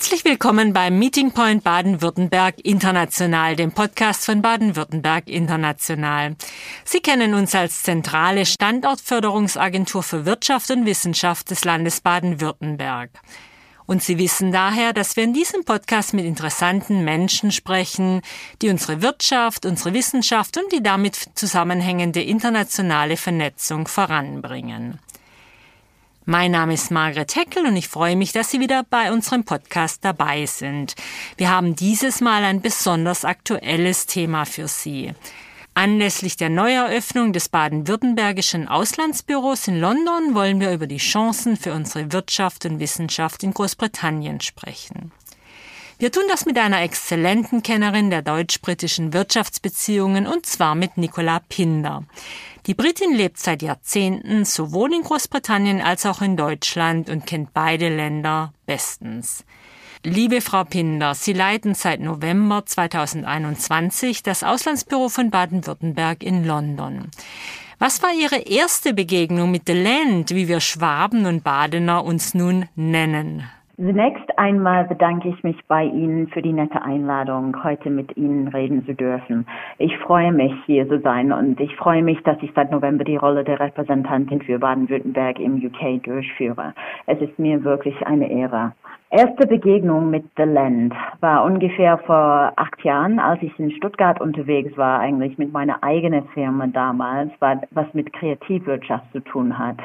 Herzlich willkommen beim Meeting Point Baden-Württemberg International, dem Podcast von Baden-Württemberg International. Sie kennen uns als zentrale Standortförderungsagentur für Wirtschaft und Wissenschaft des Landes Baden-Württemberg. Und Sie wissen daher, dass wir in diesem Podcast mit interessanten Menschen sprechen, die unsere Wirtschaft, unsere Wissenschaft und die damit zusammenhängende internationale Vernetzung voranbringen. Mein Name ist Margret Heckel und ich freue mich, dass Sie wieder bei unserem Podcast dabei sind. Wir haben dieses Mal ein besonders aktuelles Thema für Sie. Anlässlich der Neueröffnung des baden-württembergischen Auslandsbüros in London wollen wir über die Chancen für unsere Wirtschaft und Wissenschaft in Großbritannien sprechen. Wir tun das mit einer exzellenten Kennerin der deutsch-britischen Wirtschaftsbeziehungen und zwar mit Nicola Pinder. Die Britin lebt seit Jahrzehnten sowohl in Großbritannien als auch in Deutschland und kennt beide Länder bestens. Liebe Frau Pinder, Sie leiten seit November 2021 das Auslandsbüro von Baden-Württemberg in London. Was war Ihre erste Begegnung mit The Land, wie wir Schwaben und Badener uns nun nennen? Zunächst einmal bedanke ich mich bei Ihnen für die nette Einladung, heute mit Ihnen reden zu dürfen. Ich freue mich, hier zu sein und ich freue mich, dass ich seit November die Rolle der Repräsentantin für Baden-Württemberg im UK durchführe. Es ist mir wirklich eine Ehre. Erste Begegnung mit The Land war ungefähr vor acht Jahren, als ich in Stuttgart unterwegs war, eigentlich mit meiner eigenen Firma damals, was mit Kreativwirtschaft zu tun hat.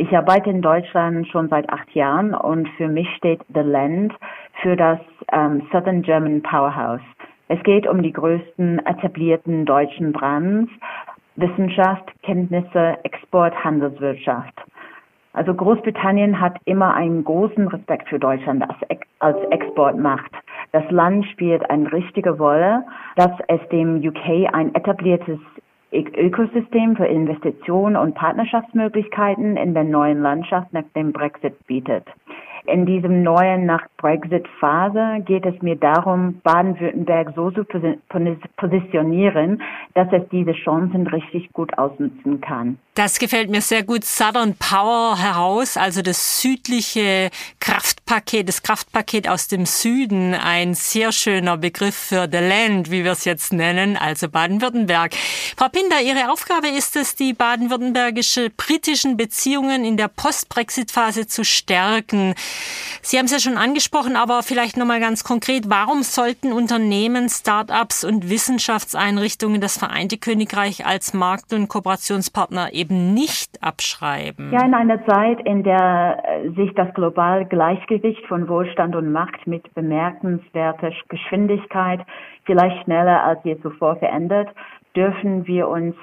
Ich arbeite in Deutschland schon seit acht Jahren und für mich steht The Land für das ähm, Southern German Powerhouse. Es geht um die größten etablierten deutschen Brands, Wissenschaft, Kenntnisse, Export, Handelswirtschaft. Also Großbritannien hat immer einen großen Respekt für Deutschland als, als Exportmacht. Das Land spielt eine richtige Rolle, dass es dem UK ein etabliertes Ökosystem für Investitionen und Partnerschaftsmöglichkeiten in der neuen Landschaft nach dem Brexit bietet. In diesem neuen Nach-Brexit-Phase geht es mir darum, Baden-Württemberg so zu positionieren, dass es diese Chancen richtig gut ausnutzen kann. Das gefällt mir sehr gut. Southern Power heraus, also das südliche Kraftpaket, das Kraftpaket aus dem Süden, ein sehr schöner Begriff für the land, wie wir es jetzt nennen, also Baden-Württemberg. Frau Pinder, Ihre Aufgabe ist es, die baden-württembergische britischen Beziehungen in der Post-Brexit-Phase zu stärken. Sie haben es ja schon angesprochen, aber vielleicht nochmal ganz konkret, warum sollten Unternehmen, Start-ups und Wissenschaftseinrichtungen das Vereinte Königreich als Markt- und Kooperationspartner eben eben nicht abschreiben? Ja, in einer Zeit, in der äh, sich das globale Gleichgewicht von Wohlstand und Macht mit bemerkenswerter Geschwindigkeit vielleicht schneller als je zuvor verändert, dürfen wir uns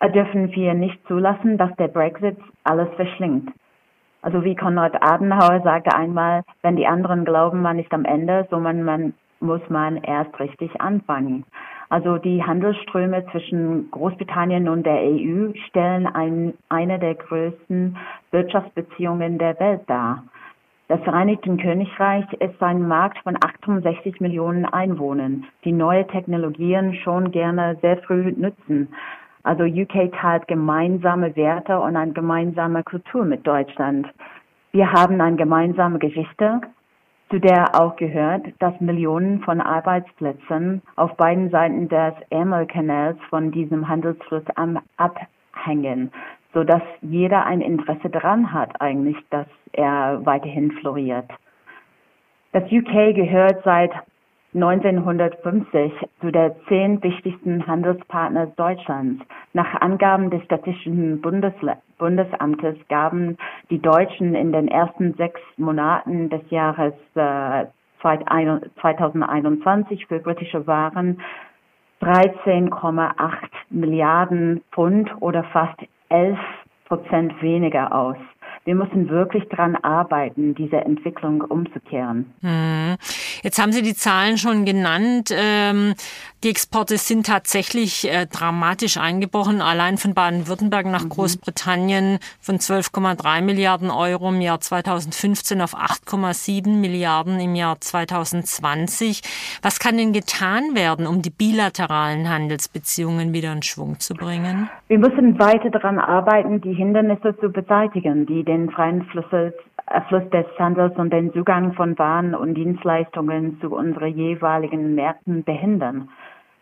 äh, dürfen wir nicht zulassen, dass der Brexit alles verschlingt. Also wie Konrad Adenauer sagte einmal, wenn die anderen glauben, man ist am Ende, so man, man muss man erst richtig anfangen. Also die Handelsströme zwischen Großbritannien und der EU stellen ein, eine der größten Wirtschaftsbeziehungen der Welt dar. Das Vereinigte Königreich ist ein Markt von 68 Millionen Einwohnern, die neue Technologien schon gerne sehr früh nutzen. Also UK teilt gemeinsame Werte und eine gemeinsame Kultur mit Deutschland. Wir haben eine gemeinsame Geschichte, zu der auch gehört, dass Millionen von Arbeitsplätzen auf beiden Seiten des Ärmelkanals von diesem Handelsfluss abhängen, so dass jeder ein Interesse daran hat eigentlich, dass er weiterhin floriert. Das UK gehört seit 1950 zu der zehn wichtigsten Handelspartner Deutschlands. Nach Angaben des Statistischen Bundesle Bundesamtes gaben die Deutschen in den ersten sechs Monaten des Jahres äh, 2021 für britische Waren 13,8 Milliarden Pfund oder fast 11 Prozent weniger aus wir müssen wirklich daran arbeiten, diese Entwicklung umzukehren. Hm. Jetzt haben Sie die Zahlen schon genannt. Ähm, die Exporte sind tatsächlich äh, dramatisch eingebrochen. Allein von Baden-Württemberg nach mhm. Großbritannien von 12,3 Milliarden Euro im Jahr 2015 auf 8,7 Milliarden im Jahr 2020. Was kann denn getan werden, um die bilateralen Handelsbeziehungen wieder in Schwung zu bringen? Wir müssen weiter daran arbeiten, die Hindernisse zu beseitigen, die den den freien Flusses, äh, Fluss des Handels und den Zugang von Waren und Dienstleistungen zu unseren jeweiligen Märkten behindern.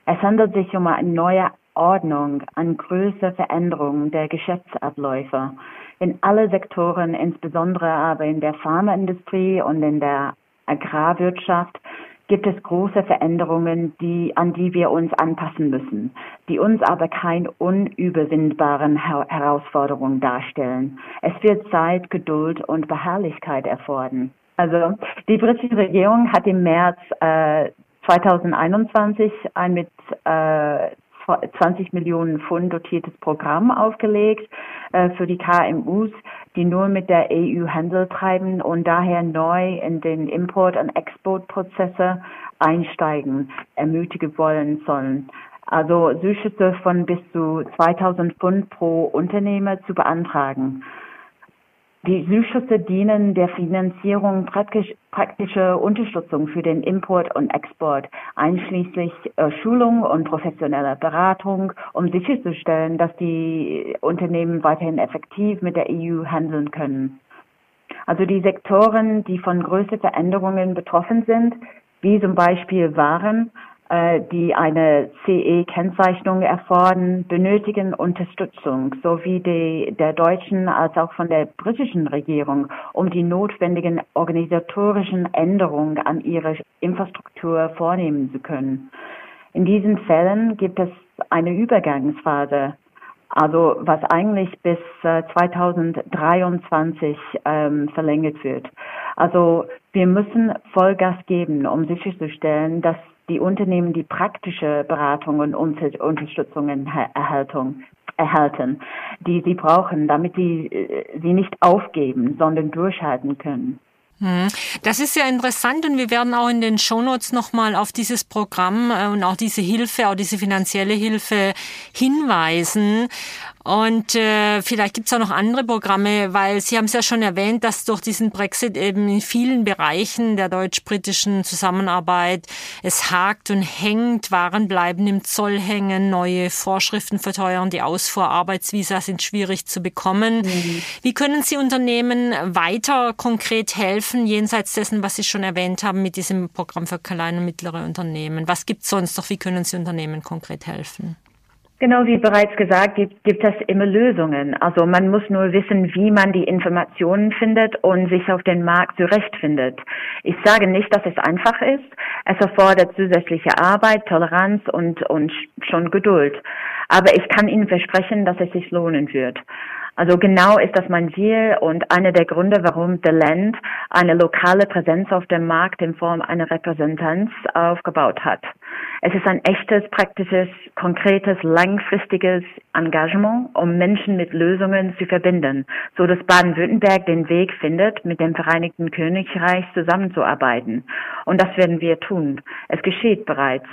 Es handelt sich um eine neue Ordnung an größere Veränderungen der Geschäftsabläufe in alle Sektoren, insbesondere aber in der Pharmaindustrie und in der Agrarwirtschaft, gibt es große Veränderungen, die, an die wir uns anpassen müssen, die uns aber keine unüberwindbaren Herausforderungen darstellen. Es wird Zeit, Geduld und Beharrlichkeit erfordern. Also die britische Regierung hat im März äh, 2021 ein mit äh, 20 Millionen Pfund dotiertes Programm aufgelegt äh, für die KMUs, die nur mit der EU Handel treiben und daher neu in den Import- und Exportprozesse einsteigen, ermutigen wollen sollen. Also Zuschüsse von bis zu 2000 Pfund pro Unternehmer zu beantragen. Die Zuschüsse dienen der Finanzierung praktisch, praktischer Unterstützung für den Import und Export, einschließlich äh, Schulung und professioneller Beratung, um sicherzustellen, dass die Unternehmen weiterhin effektiv mit der EU handeln können. Also die Sektoren, die von größeren Veränderungen betroffen sind, wie zum Beispiel Waren, die eine CE-Kennzeichnung erfordern, benötigen Unterstützung sowie die, der deutschen als auch von der britischen Regierung, um die notwendigen organisatorischen Änderungen an ihrer Infrastruktur vornehmen zu können. In diesen Fällen gibt es eine Übergangsphase, also was eigentlich bis 2023 äh, ähm, verlängert wird. Also wir müssen Vollgas geben, um sicherzustellen, dass die Unternehmen die praktische Beratung und Unterstützungen erhalten, erhalten, die sie brauchen, damit sie äh, sie nicht aufgeben, sondern durchhalten können. Hm. Das ist ja interessant und wir werden auch in den Shownotes nochmal auf dieses Programm äh, und auch diese Hilfe, auch diese finanzielle Hilfe hinweisen. Und äh, vielleicht gibt's auch noch andere Programme, weil Sie haben es ja schon erwähnt, dass durch diesen Brexit eben in vielen Bereichen der deutsch-britischen Zusammenarbeit es hakt und hängt, Waren bleiben im Zoll hängen, neue Vorschriften verteuern, die Ausfuhr Arbeitsvisa sind schwierig zu bekommen. Mhm. Wie können Sie Unternehmen weiter konkret helfen, jenseits dessen, was Sie schon erwähnt haben, mit diesem Programm für kleine und mittlere Unternehmen? Was gibt's sonst noch? Wie können Sie Unternehmen konkret helfen? Genau wie bereits gesagt, gibt, gibt es immer Lösungen. Also man muss nur wissen, wie man die Informationen findet und sich auf den Markt zurechtfindet. Ich sage nicht, dass es einfach ist. Es erfordert zusätzliche Arbeit, Toleranz und, und schon Geduld. Aber ich kann Ihnen versprechen, dass es sich lohnen wird. Also genau ist das mein Ziel und einer der Gründe, warum The Land eine lokale Präsenz auf dem Markt in Form einer Repräsentanz aufgebaut hat. Es ist ein echtes, praktisches, konkretes, langfristiges Engagement, um Menschen mit Lösungen zu verbinden, so dass Baden-Württemberg den Weg findet, mit dem Vereinigten Königreich zusammenzuarbeiten. Und das werden wir tun. Es geschieht bereits.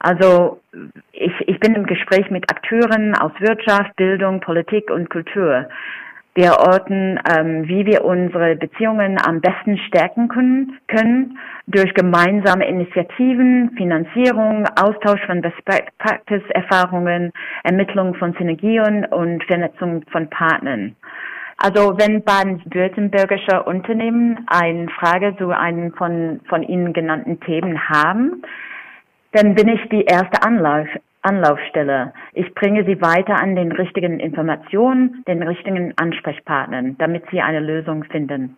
Also ich, ich bin im Gespräch mit Akteuren aus Wirtschaft, Bildung, Politik und Kultur. Wir orten, ähm, wie wir unsere Beziehungen am besten stärken können, können durch gemeinsame Initiativen, Finanzierung, Austausch von Best Practice Erfahrungen, Ermittlung von Synergien und Vernetzung von Partnern. Also wenn baden-württembergische Unternehmen eine Frage zu einem von, von Ihnen genannten Themen haben, dann bin ich die erste Anlauf, Anlaufstelle. Ich bringe sie weiter an den richtigen Informationen, den richtigen Ansprechpartnern, damit sie eine Lösung finden.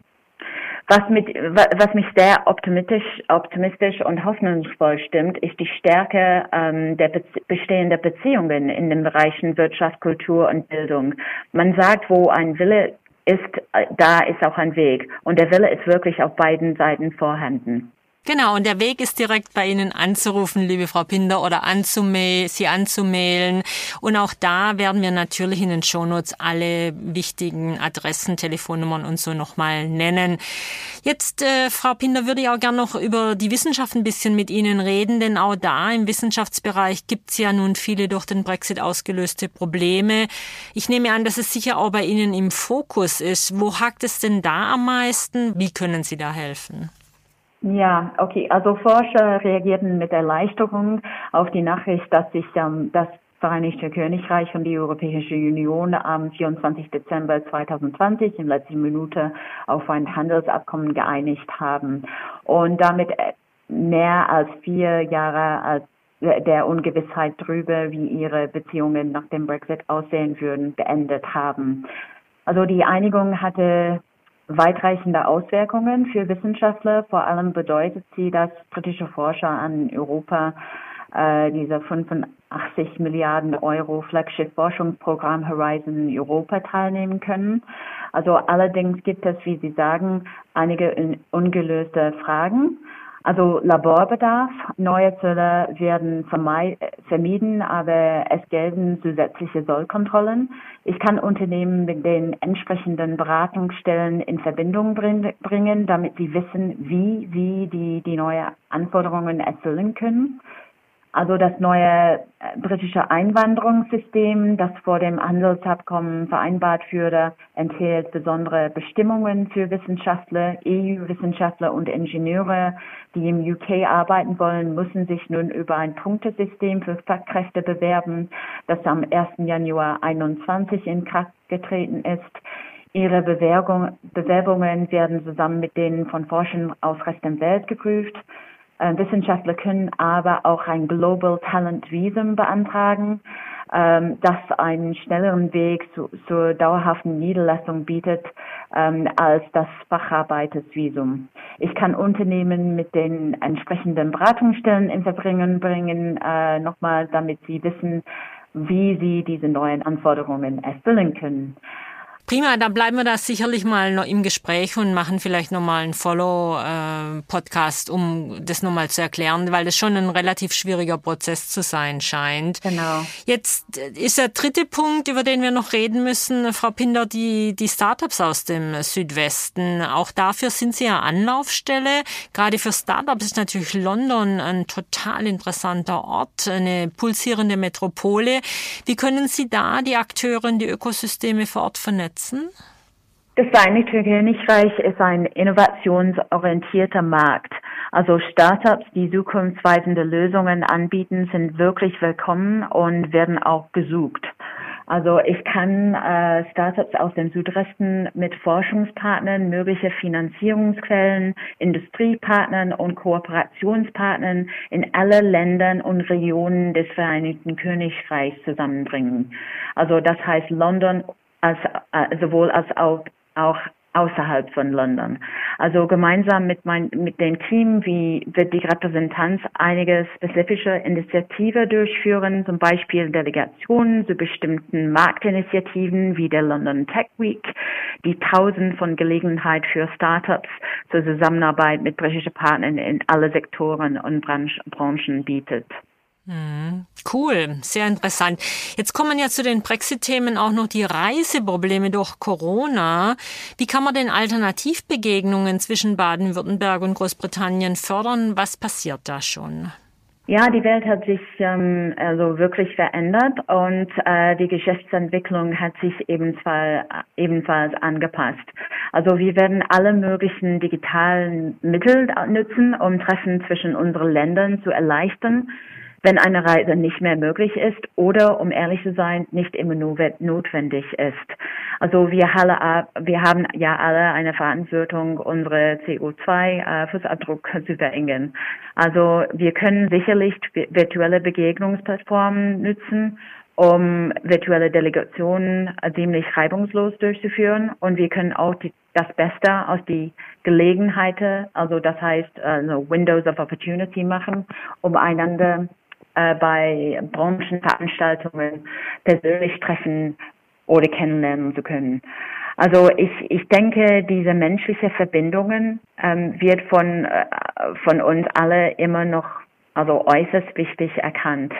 Was, mit, was mich sehr optimistisch, optimistisch und hoffnungsvoll stimmt, ist die Stärke ähm, der Be bestehenden Beziehungen in den Bereichen Wirtschaft, Kultur und Bildung. Man sagt, wo ein Wille ist, äh, da ist auch ein Weg. Und der Wille ist wirklich auf beiden Seiten vorhanden. Genau, und der Weg ist direkt bei Ihnen anzurufen, liebe Frau Pinder, oder anzumail, Sie anzumailen. Und auch da werden wir natürlich in den Shownotes alle wichtigen Adressen, Telefonnummern und so nochmal nennen. Jetzt, äh, Frau Pinder, würde ich auch gerne noch über die Wissenschaft ein bisschen mit Ihnen reden, denn auch da im Wissenschaftsbereich gibt es ja nun viele durch den Brexit ausgelöste Probleme. Ich nehme an, dass es sicher auch bei Ihnen im Fokus ist. Wo hakt es denn da am meisten? Wie können Sie da helfen? Ja, okay. Also Forscher reagierten mit Erleichterung auf die Nachricht, dass sich ähm, dass Vereinigte Königreich und die Europäische Union am 24. Dezember 2020 in letzter Minute auf ein Handelsabkommen geeinigt haben und damit mehr als vier Jahre als der Ungewissheit darüber, wie ihre Beziehungen nach dem Brexit aussehen würden, beendet haben. Also die Einigung hatte weitreichende Auswirkungen für Wissenschaftler. Vor allem bedeutet sie, dass britische Forscher an Europa äh, dieser 85 Milliarden Euro Flaggschiff-Forschungsprogramm Horizon Europa teilnehmen können. Also allerdings gibt es, wie Sie sagen, einige ungelöste Fragen. Also Laborbedarf, neue Zölle werden vermieden, aber es gelten zusätzliche Sollkontrollen. Ich kann Unternehmen mit den entsprechenden Beratungsstellen in Verbindung bringen, damit sie wissen, wie sie die, die neue Anforderungen erfüllen können. Also das neue äh, britische Einwanderungssystem, das vor dem Handelsabkommen vereinbart wurde, enthält besondere Bestimmungen für Wissenschaftler, EU-Wissenschaftler und Ingenieure, die im UK arbeiten wollen, müssen sich nun über ein Punktesystem für Fachkräfte bewerben, das am 1. Januar 2021 in Kraft getreten ist. Ihre Bewerbung, Bewerbungen werden zusammen mit denen von Forschern aus Rest der Welt geprüft. Äh, Wissenschaftler können aber auch ein Global Talent Visum beantragen, ähm, das einen schnelleren Weg zu, zur dauerhaften Niederlassung bietet ähm, als das Facharbeitersvisum. Ich kann Unternehmen mit den entsprechenden Beratungsstellen in Verbringen bringen, äh, nochmal, damit sie wissen, wie sie diese neuen Anforderungen erfüllen können. Prima, dann bleiben wir da sicherlich mal noch im Gespräch und machen vielleicht nochmal einen Follow-Podcast, äh, um das nochmal zu erklären, weil das schon ein relativ schwieriger Prozess zu sein scheint. Genau. Jetzt ist der dritte Punkt, über den wir noch reden müssen, Frau Pinder, die, die Startups aus dem Südwesten. Auch dafür sind Sie ja Anlaufstelle. Gerade für Startups ist natürlich London ein total interessanter Ort, eine pulsierende Metropole. Wie können Sie da die Akteure und die Ökosysteme vor Ort vernetzen? Setzen? Das Vereinigte Königreich ist ein innovationsorientierter Markt. Also Startups, die zukunftsweisende Lösungen anbieten, sind wirklich willkommen und werden auch gesucht. Also ich kann äh, Startups aus dem Südwesten mit Forschungspartnern, mögliche Finanzierungsquellen, Industriepartnern und Kooperationspartnern in alle Ländern und Regionen des Vereinigten Königreichs zusammenbringen. Also das heißt London als, äh, sowohl als auch, auch außerhalb von London. Also gemeinsam mit, mein, mit dem Team wie wird die Repräsentanz einige spezifische Initiative durchführen, zum Beispiel Delegationen zu bestimmten Marktinitiativen wie der London Tech Week, die tausend von Gelegenheit für Startups zur Zusammenarbeit mit britischen Partnern in alle Sektoren und Branchen bietet. Mhm. Cool, sehr interessant. Jetzt kommen ja zu den Brexit-Themen auch noch die Reiseprobleme durch Corona. Wie kann man denn Alternativbegegnungen zwischen Baden-Württemberg und Großbritannien fördern? Was passiert da schon? Ja, die Welt hat sich ähm, also wirklich verändert und äh, die Geschäftsentwicklung hat sich ebenfalls, ebenfalls angepasst. Also wir werden alle möglichen digitalen Mittel nutzen, um Treffen zwischen unseren Ländern zu erleichtern wenn eine Reise nicht mehr möglich ist oder, um ehrlich zu sein, nicht immer notwendig ist. Also wir alle, wir haben ja alle eine Verantwortung, unsere CO2-Fußabdruck äh, zu verringern. Also wir können sicherlich virtuelle Begegnungsplattformen nutzen, um virtuelle Delegationen ziemlich reibungslos durchzuführen. Und wir können auch die, das Beste aus die Gelegenheiten, also das heißt also Windows of Opportunity machen, um einander äh, bei Branchenveranstaltungen persönlich treffen oder kennenlernen zu können. Also ich, ich denke, diese menschliche Verbindungen ähm, wird von, äh, von uns alle immer noch also äußerst wichtig erkannt.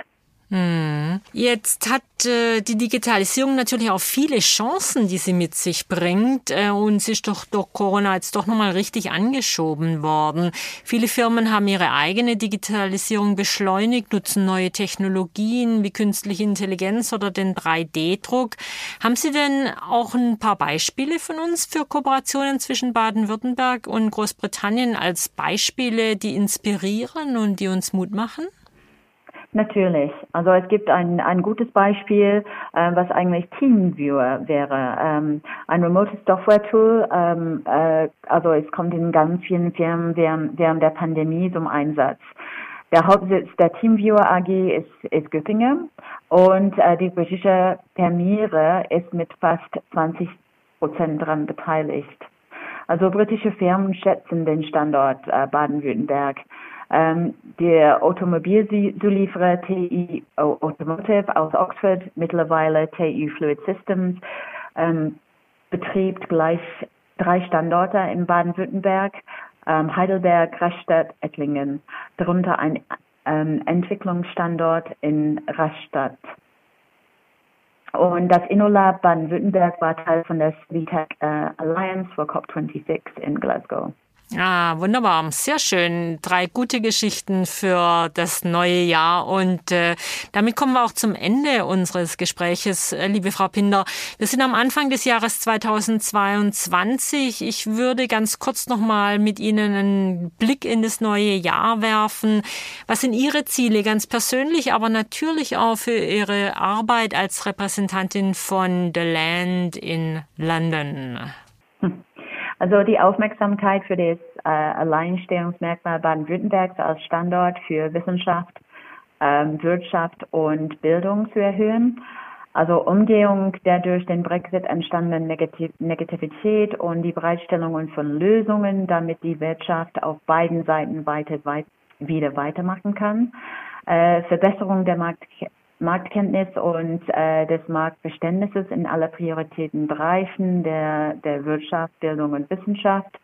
Hm. Jetzt hat äh, die Digitalisierung natürlich auch viele Chancen, die sie mit sich bringt. Äh, und sie ist doch durch Corona jetzt doch nochmal richtig angeschoben worden. Viele Firmen haben ihre eigene Digitalisierung beschleunigt, nutzen neue Technologien wie künstliche Intelligenz oder den 3D-Druck. Haben Sie denn auch ein paar Beispiele von uns für Kooperationen zwischen Baden-Württemberg und Großbritannien als Beispiele, die inspirieren und die uns Mut machen? Natürlich. Also es gibt ein, ein gutes Beispiel, äh, was eigentlich TeamViewer wäre. Ähm, ein remotes Software-Tool. Ähm, äh, also es kommt in ganz vielen Firmen während, während der Pandemie zum Einsatz. Der Hauptsitz der TeamViewer AG ist, ist Göttingen und äh, die britische Permire ist mit fast 20 Prozent daran beteiligt. Also britische Firmen schätzen den Standort äh, Baden-Württemberg. Ähm, der Automobilzulieferer TI Automotive aus Oxford, mittlerweile TU Fluid Systems, ähm, betrieb gleich drei Standorte in Baden-Württemberg, ähm, Heidelberg, Rastatt, Ettlingen, darunter ein ähm, Entwicklungsstandort in Rastatt. Und das InnoLab Baden-Württemberg war Teil von der SWITEC äh, Alliance for COP26 in Glasgow. Ah, wunderbar. Sehr schön. Drei gute Geschichten für das neue Jahr. Und äh, damit kommen wir auch zum Ende unseres Gespräches, äh, liebe Frau Pinder. Wir sind am Anfang des Jahres 2022. Ich würde ganz kurz nochmal mit Ihnen einen Blick in das neue Jahr werfen. Was sind Ihre Ziele ganz persönlich, aber natürlich auch für Ihre Arbeit als Repräsentantin von The Land in London? Also die Aufmerksamkeit für das äh, Alleinstellungsmerkmal Baden-Württembergs als Standort für Wissenschaft, ähm, Wirtschaft und Bildung zu erhöhen. Also Umgehung der durch den Brexit entstandenen Negativ Negativität und die Bereitstellung von Lösungen, damit die Wirtschaft auf beiden Seiten weiter, weit, wieder weitermachen kann. Äh, Verbesserung der Markt Marktkenntnis und äh, des Marktverständnisses in alle Prioritätenbereichen der, der Wirtschaft, Bildung und Wissenschaft.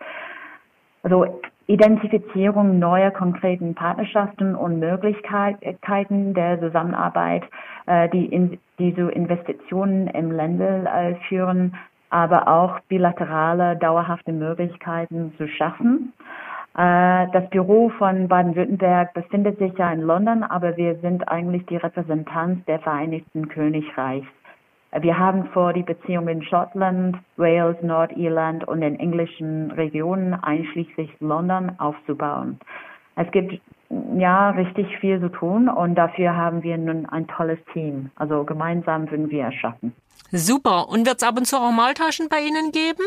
Also Identifizierung neuer konkreten Partnerschaften und Möglichkeiten der Zusammenarbeit, äh, die, in, die zu Investitionen im Ländel äh, führen, aber auch bilaterale, dauerhafte Möglichkeiten zu schaffen. Äh, das Büro von Baden-Württemberg befindet sich ja in London, aber wir sind eigentlich die Repräsentanz der Vereinigten Königreichs. Wir haben vor, die Beziehungen in Schottland, Wales, Nordirland und den englischen Regionen einschließlich London aufzubauen. Es gibt ja richtig viel zu tun und dafür haben wir nun ein tolles Team. Also gemeinsam würden wir es schaffen. Super. Und wird es ab und zu auch Maltaschen bei Ihnen geben?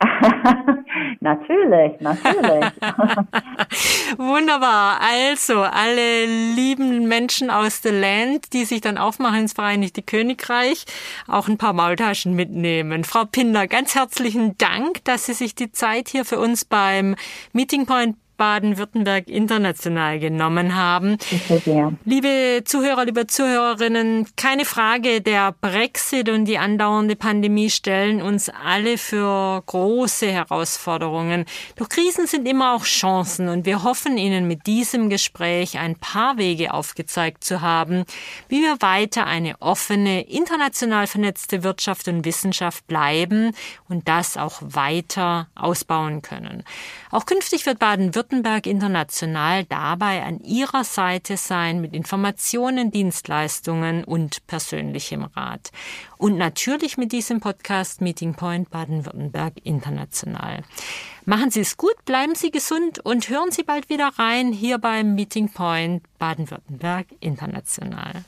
natürlich, natürlich. Wunderbar. Also, alle lieben Menschen aus The Land, die sich dann aufmachen ins Vereinigte Königreich, auch ein paar Maultaschen mitnehmen. Frau Pinder, ganz herzlichen Dank, dass Sie sich die Zeit hier für uns beim Meeting Point Baden-Württemberg international genommen haben. Liebe Zuhörer, liebe Zuhörerinnen, keine Frage, der Brexit und die andauernde Pandemie stellen uns alle für große Herausforderungen. Doch Krisen sind immer auch Chancen und wir hoffen Ihnen mit diesem Gespräch ein paar Wege aufgezeigt zu haben, wie wir weiter eine offene, international vernetzte Wirtschaft und Wissenschaft bleiben und das auch weiter ausbauen können. Auch künftig wird Baden-Württemberg international dabei an ihrer Seite sein mit Informationen, Dienstleistungen und persönlichem Rat. Und natürlich mit diesem Podcast Meeting Point Baden-Württemberg international. Machen Sie es gut, bleiben Sie gesund und hören Sie bald wieder rein hier beim Meeting Point Baden-Württemberg international.